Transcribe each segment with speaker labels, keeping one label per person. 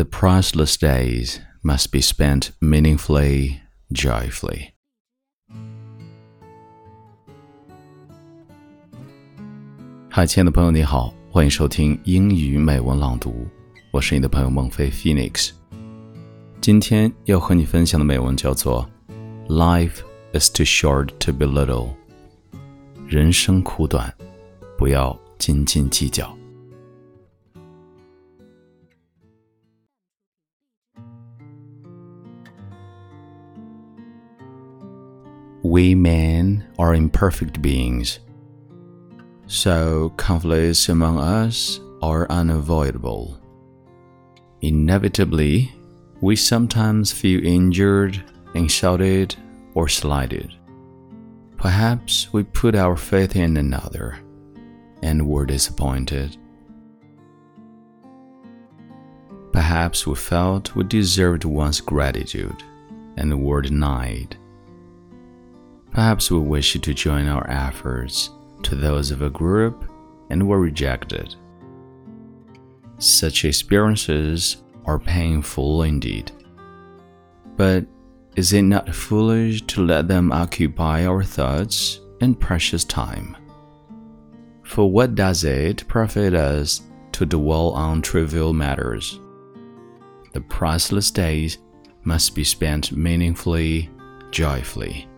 Speaker 1: The priceless days must be spent meaningfully, joyfully. Hi，亲爱的朋友，你好，欢迎收听英语美文朗读，我是你的朋友孟飞 Phoenix。今天要和你分享的美文叫做《Life is too short to be little》，人生苦短，不要斤斤计较。We men are imperfect beings so conflicts among us are unavoidable. Inevitably, we sometimes feel injured, insulted, or slighted. Perhaps we put our faith in another and were disappointed. Perhaps we felt we deserved one's gratitude and were denied. Perhaps we wished to join our efforts to those of a group and were rejected. Such experiences are painful indeed. But is it not foolish to let them occupy our thoughts and precious time? For what does it profit us to dwell on trivial matters? The priceless days must be spent meaningfully, joyfully.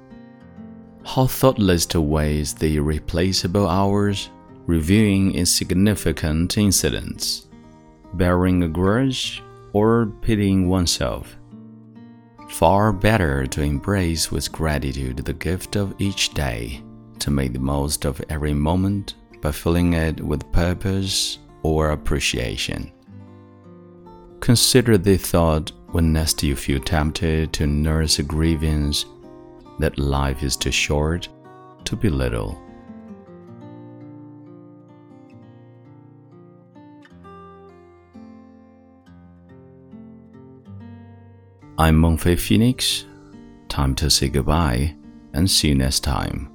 Speaker 1: How thoughtless to waste the irreplaceable hours reviewing insignificant incidents, bearing a grudge, or pitying oneself. Far better to embrace with gratitude the gift of each day, to make the most of every moment by filling it with purpose or appreciation. Consider the thought when next you feel tempted to nurse a grievance that life is too short to be little. I'm Mengfei Phoenix. Time to say goodbye and see you next time.